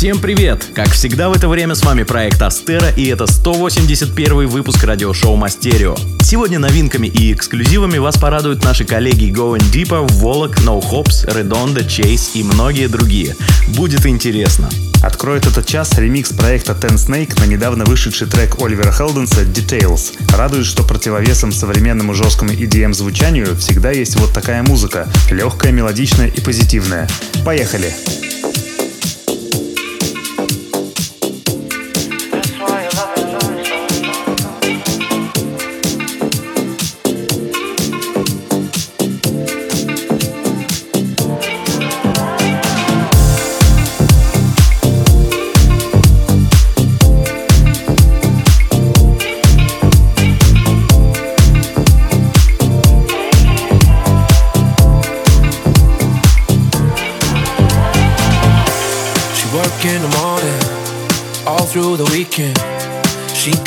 Всем привет! Как всегда в это время с вами проект Астера и это 181 выпуск радиошоу Мастерио. Сегодня новинками и эксклюзивами вас порадуют наши коллеги Going Deeper, Волок, No Hops, Redonda, Chase и многие другие. Будет интересно. Откроет этот час ремикс проекта Ten Snake на недавно вышедший трек Оливера Хелденса Details. Радует, что противовесом современному жесткому EDM звучанию всегда есть вот такая музыка, легкая, мелодичная и позитивная. Поехали! through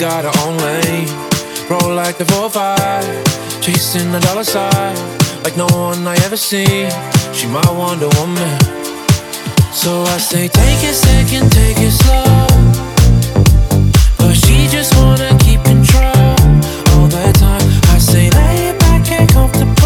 got her own lane, roll like the 4-5, chasing the dollar sign like no one I ever seen. She my Wonder Woman. So I say, take a second, take it slow. But she just wanna keep control all the time. I say, lay back and comfortable.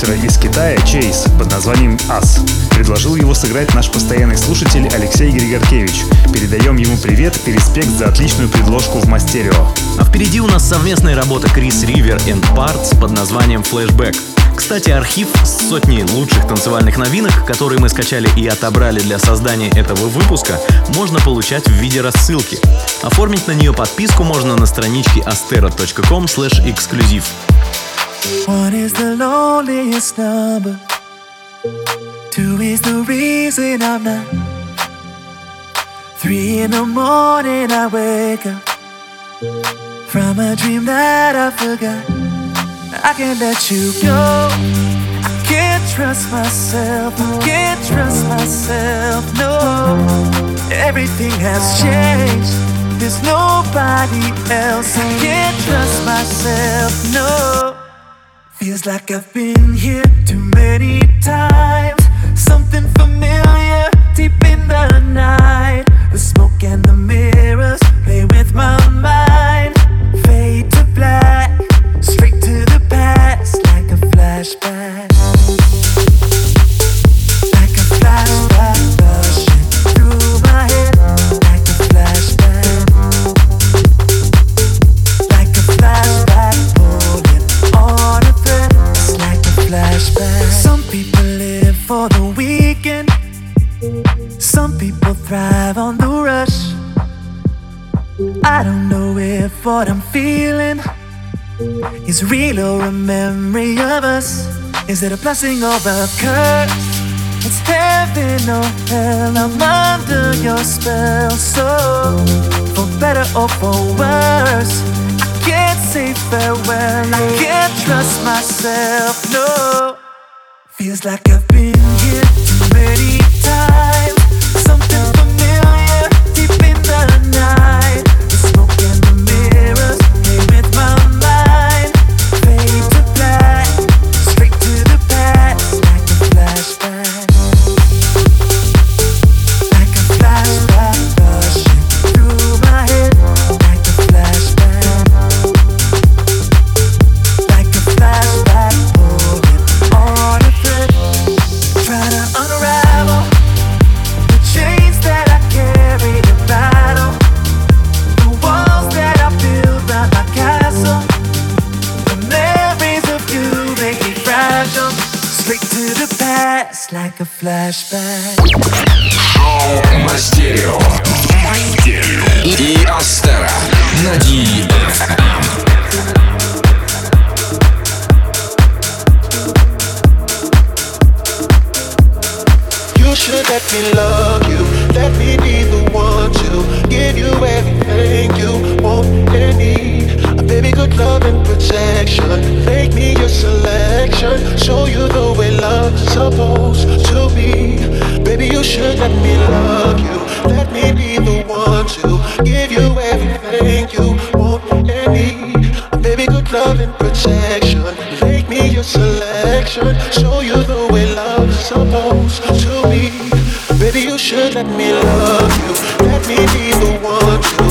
Продюсера из Китая Чейз под названием «Ас». Предложил его сыграть наш постоянный слушатель Алексей Григоркевич. Передаем ему привет и респект за отличную предложку в Мастерио. А впереди у нас совместная работа Крис Ривер и Parts под названием «Флэшбэк». Кстати, архив с сотней лучших танцевальных новинок, которые мы скачали и отобрали для создания этого выпуска, можно получать в виде рассылки. Оформить на нее подписку можно на страничке astero.com exclusive. One is the loneliest number. Two is the reason I'm not. Three in the morning I wake up from a dream that I forgot. I can't let you go. I can't trust myself. I can't trust myself. No, everything has changed. There's nobody else. I can't trust myself. No. Feels like I've been here too many times. Something familiar deep in the night. The smoke and the mirrors play with my mind. Fade to black, straight to the past like a flashback. For the weekend. Some people thrive on the rush. I don't know if what I'm feeling is real or a memory of us. Is it a blessing or a curse? It's heaven or hell. I'm under your spell. So, for better or for worse, I can't say farewell. I can't trust myself. No, feels like I've been flashback. should show you the way love's supposed to be. Baby, you should let me love you. Let me be the one to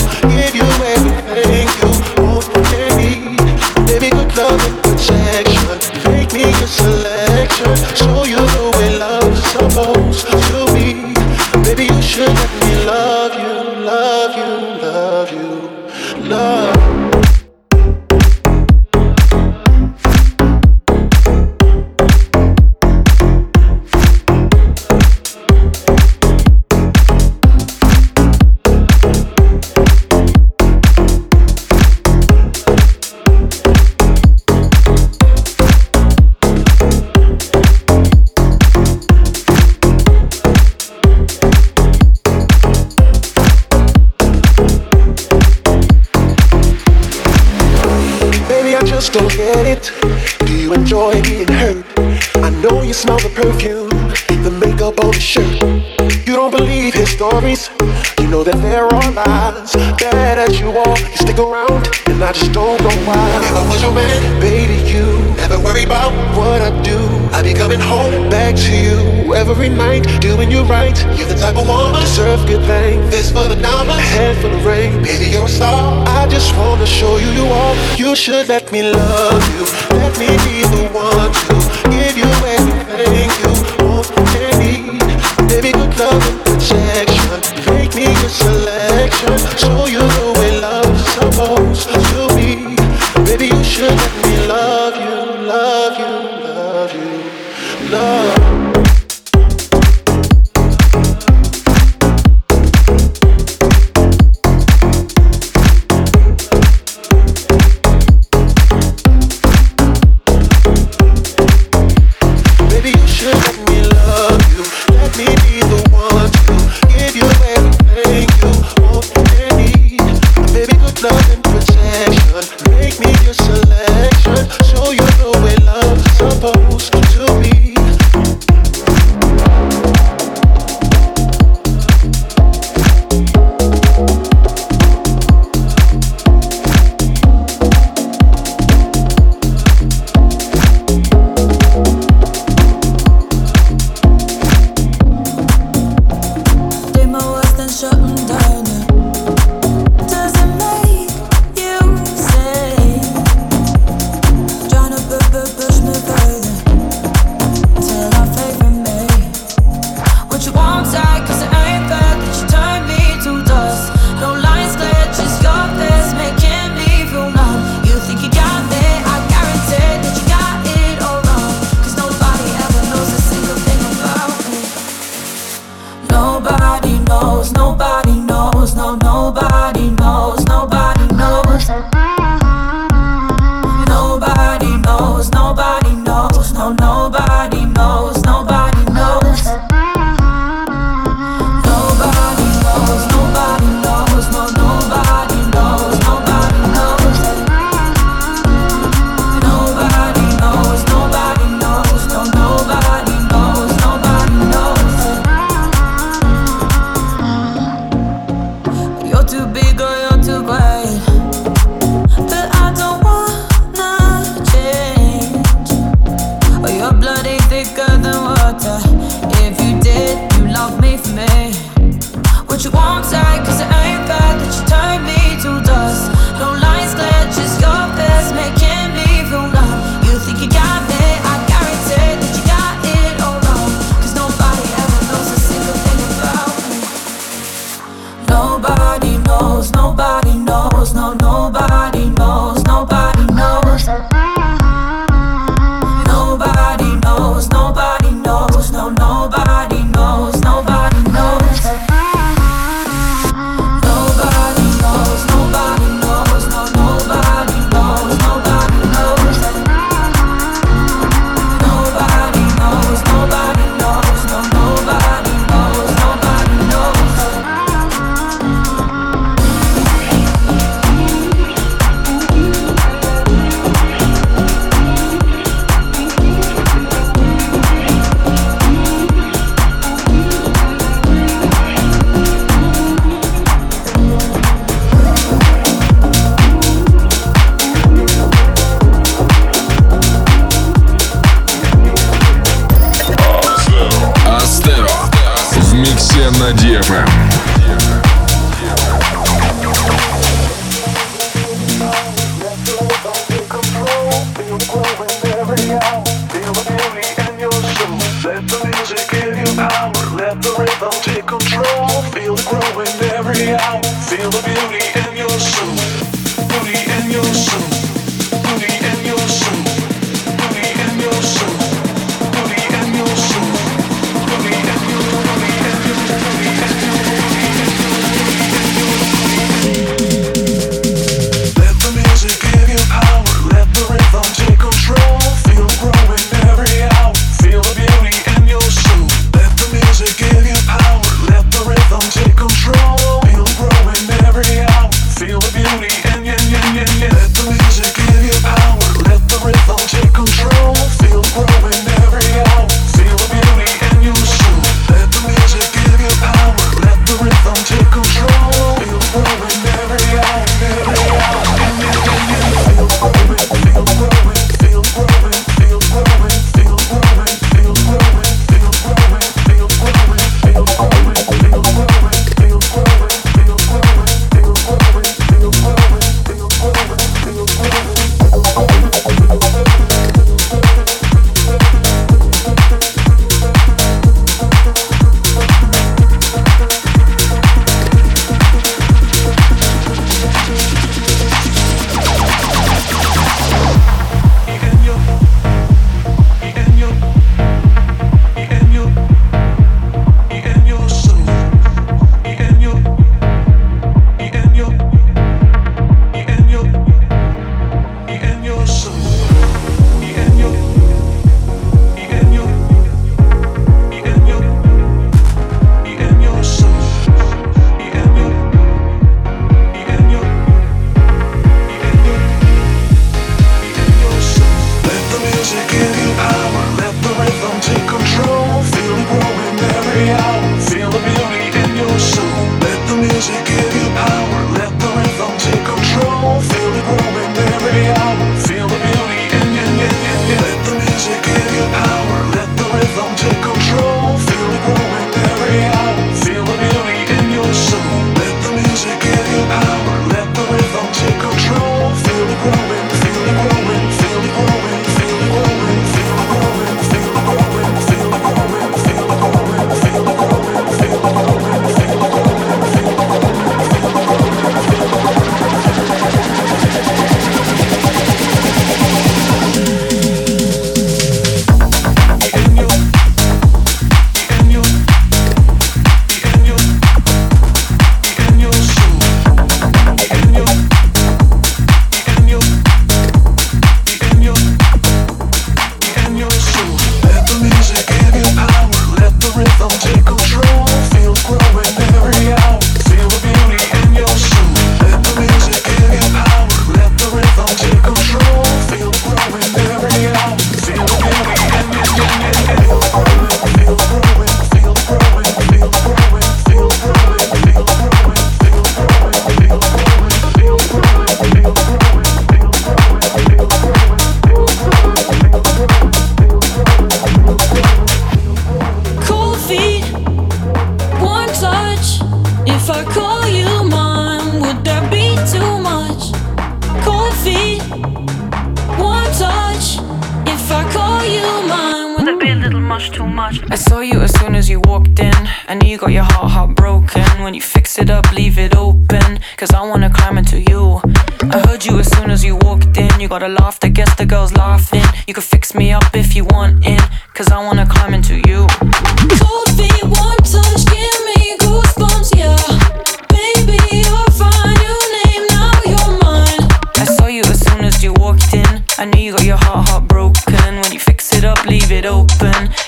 let me love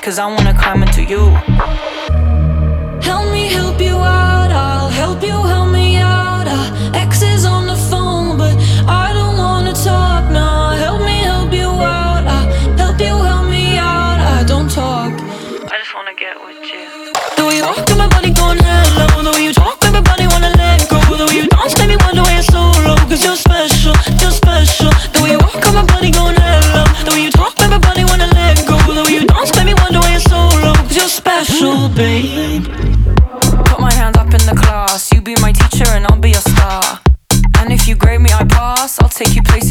Cause I wanna climb into you. take you places.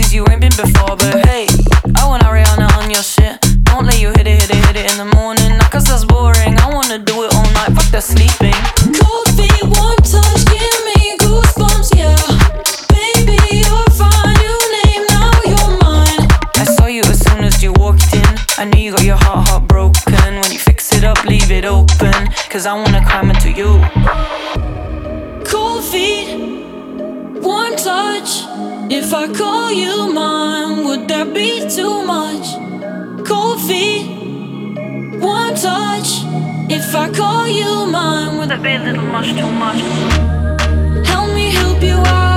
call you mine, would that be too much? Cold feet, one touch. If I call you mine, would that be a little much too much? Help me help you out.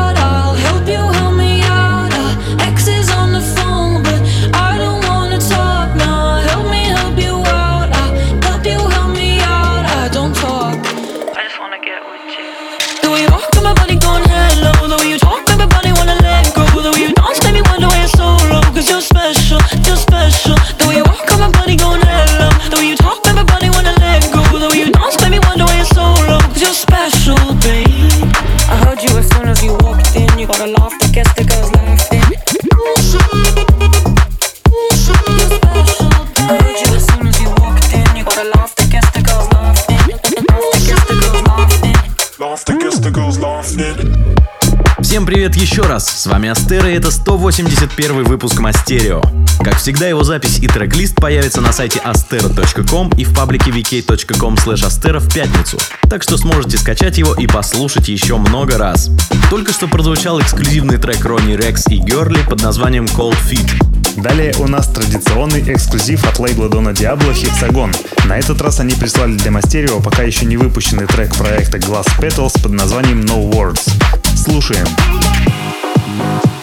еще раз, с вами Астера и это 181 выпуск Мастерио. Как всегда, его запись и трек-лист появится на сайте astero.com и в паблике vk.com astero в пятницу, так что сможете скачать его и послушать еще много раз. Только что прозвучал эксклюзивный трек Ронни Рекс и Герли под названием Cold Feet. Далее у нас традиционный эксклюзив от лейбла Дона Диабло «Хексагон». На этот раз они прислали для Мастерио пока еще не выпущенный трек проекта Glass Petals под названием No Words. Слушаем. Слушаем.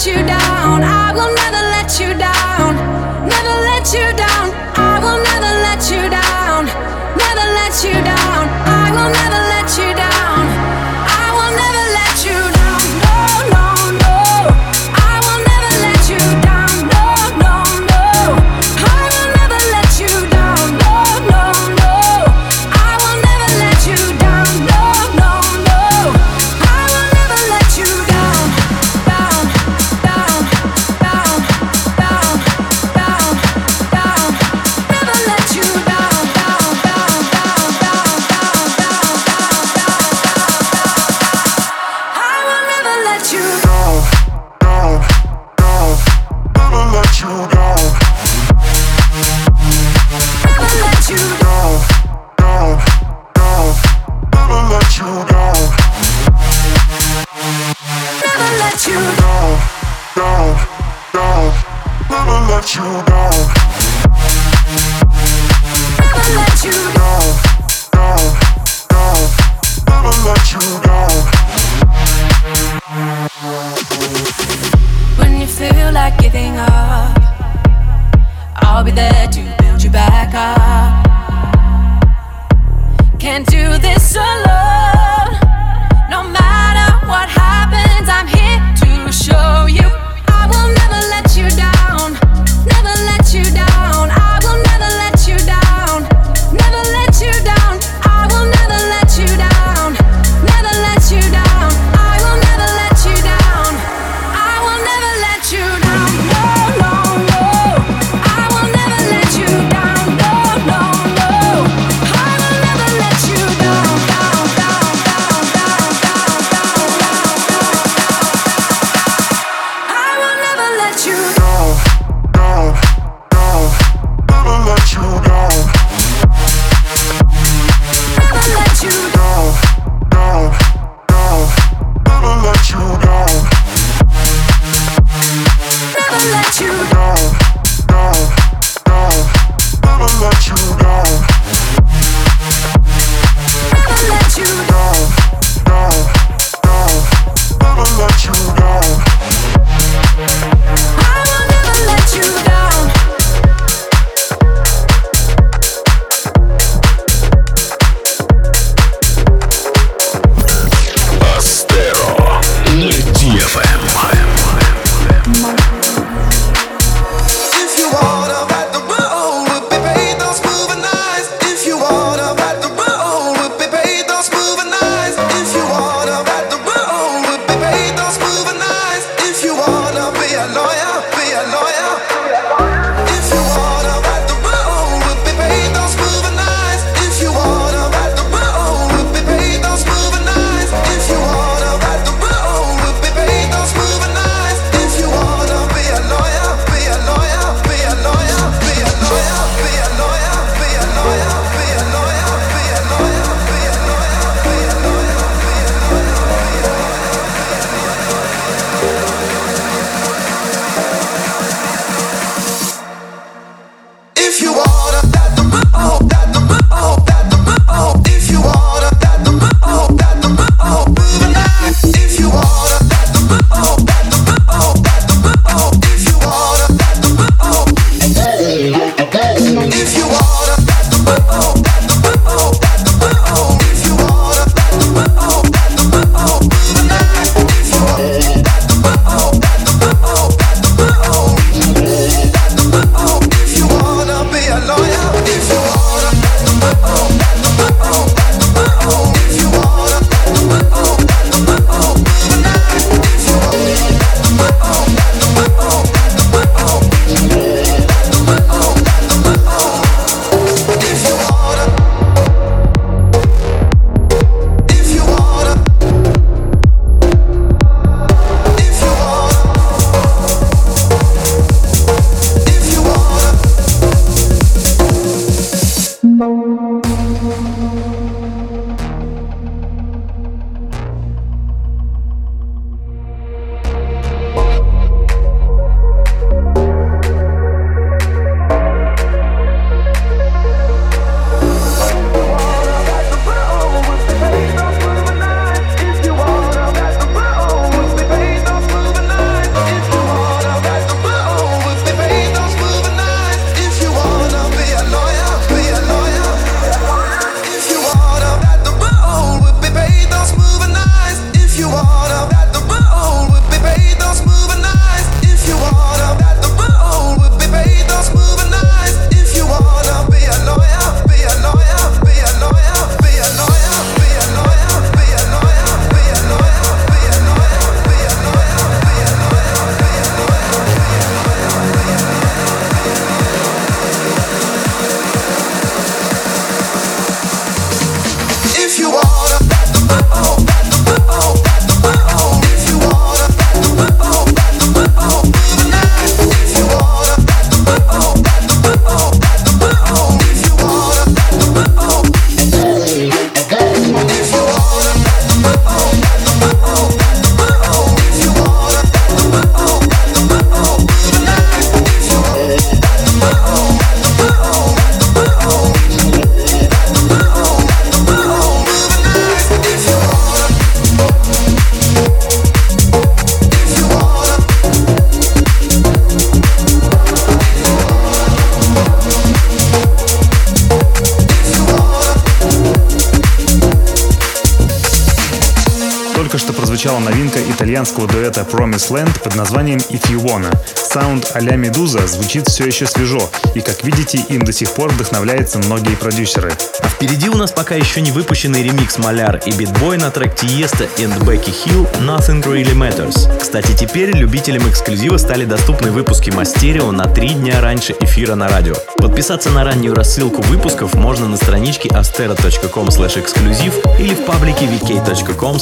let you down. I will never let you down. Итальянского дуэта Promise Land под названием If You Wanna. Саунд а-ля Медуза звучит все еще свежо, и, как видите, им до сих пор вдохновляются многие продюсеры. А впереди у нас пока еще не выпущенный ремикс Маляр и Битбой на трек Тиеста и Becky Hill Nothing Really Matters. Кстати, теперь любителям эксклюзива стали доступны выпуски Мастерио на три дня раньше эфира на радио. Подписаться на раннюю рассылку выпусков можно на страничке astera.com эксклюзив или в паблике vk.com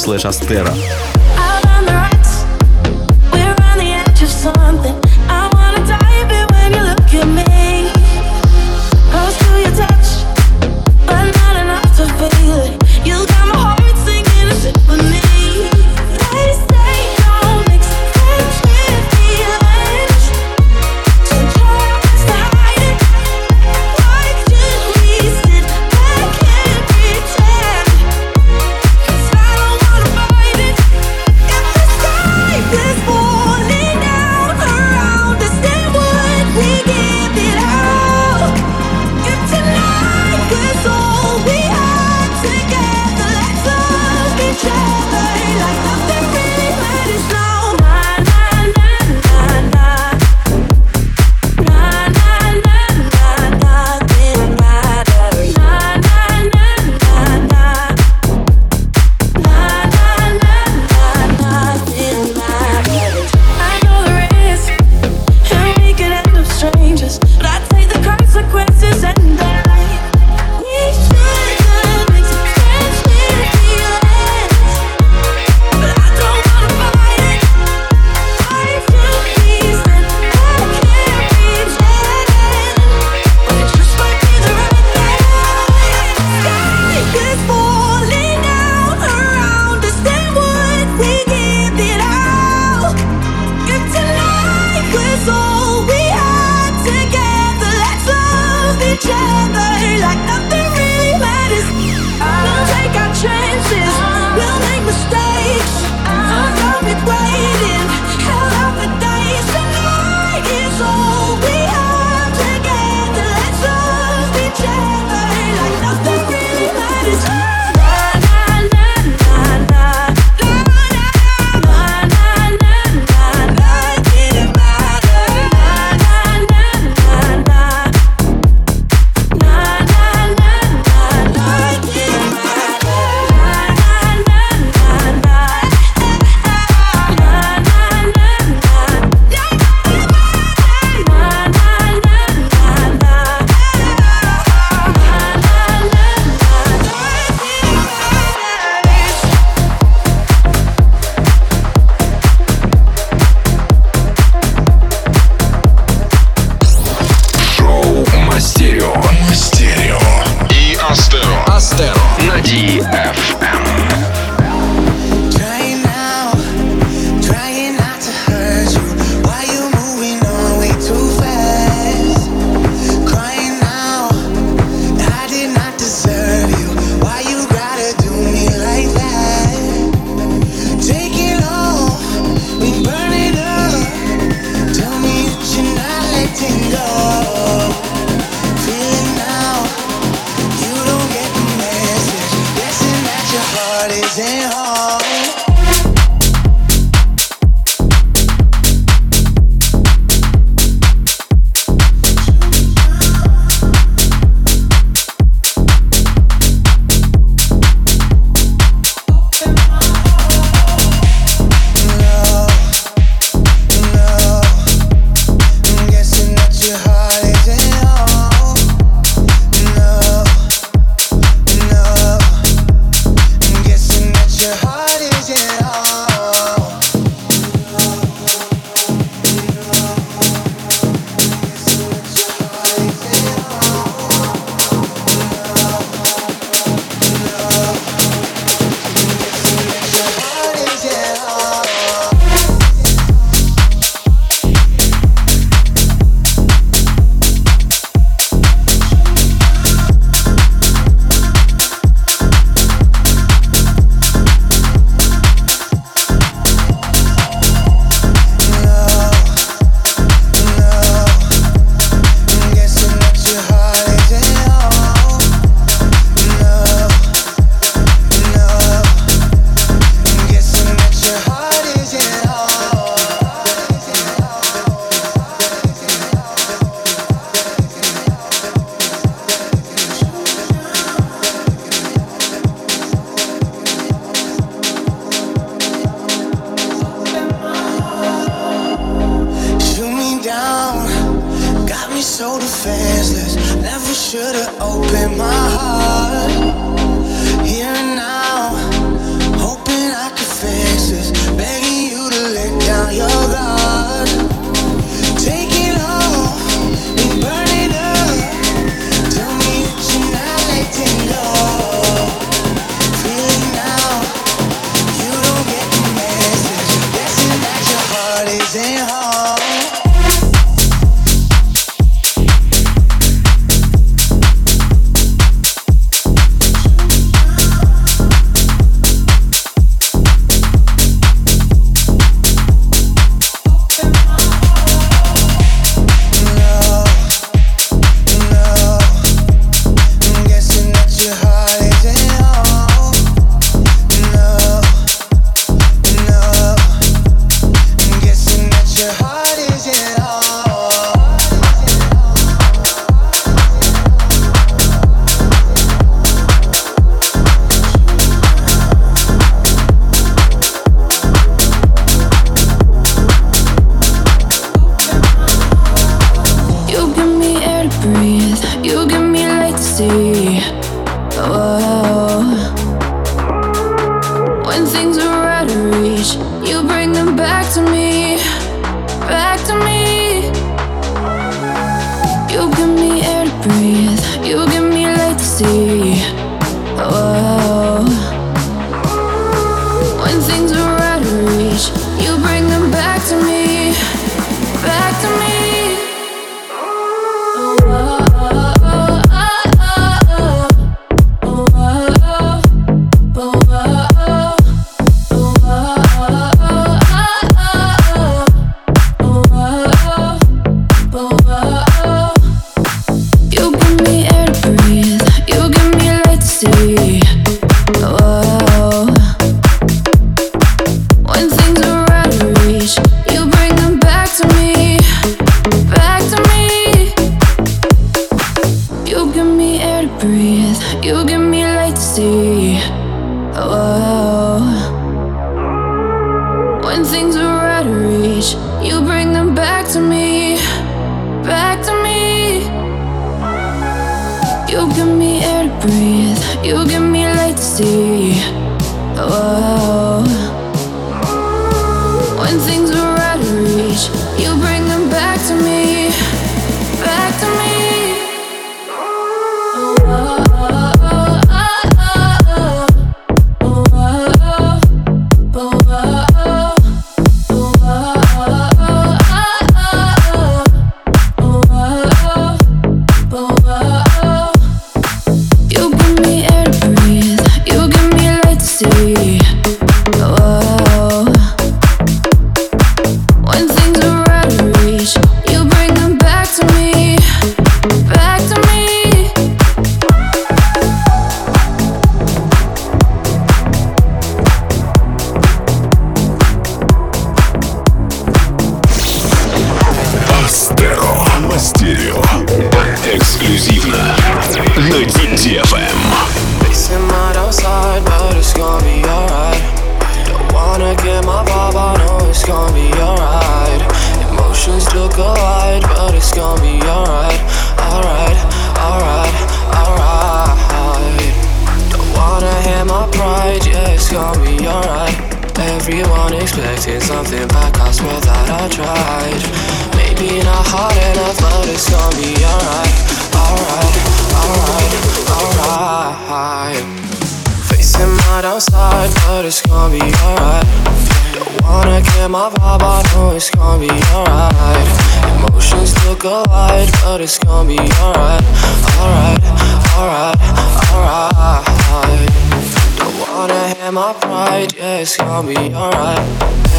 it's gonna be alright.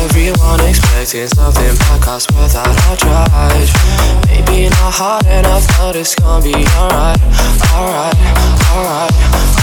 Everyone expecting something back, I swear that I tried. Maybe not hard enough, but it's gonna be alright. Alright, alright,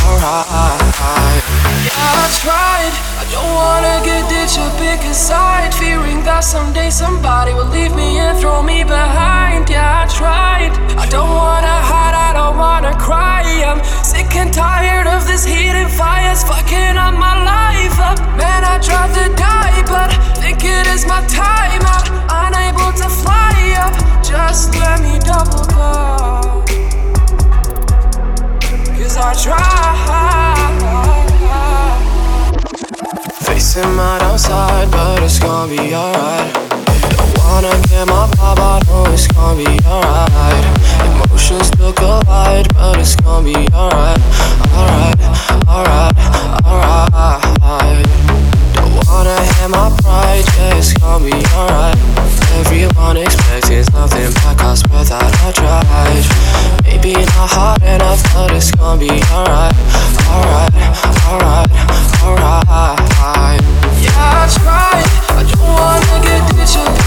alright. Yeah, I tried. I don't wanna get ditched or pick a side. Fearing that someday somebody will leave me and throw me behind. Yeah, I tried. I don't wanna hide, I don't wanna cry. I'm sick and tired of this heat and fires fucking up my life up. Man, I tried to die, but think it is my time. I'm unable to fly up. Just let me double cup. Cause I tried. Facing mad outside, but it's gonna be alright. Wanna get my vibe, I know it's gonna be alright. Emotions still collide, but it's gonna be alright. Alright, alright, alright. Don't wanna hit my pride, yeah, it's gonna be alright. Everyone expecting something back, I swear that I tried. Maybe not hard enough, but it's gonna be alright. Alright, alright, alright. Yeah, I tried. I don't wanna get ditched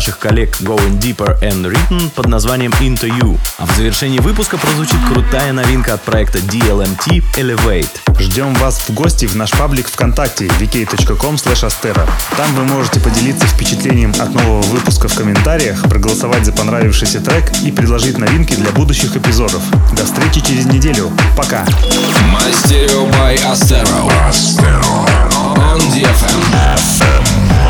наших коллег Going Deeper and Written под названием Into You. А в завершении выпуска прозвучит крутая новинка от проекта DLMT Elevate. Ждем вас в гости в наш паблик ВКонтакте vk.com astera. Там вы можете поделиться впечатлением от нового выпуска в комментариях, проголосовать за понравившийся трек и предложить новинки для будущих эпизодов. До встречи через неделю. Пока. Мастерио by Astero. Astero. On DFM. FM.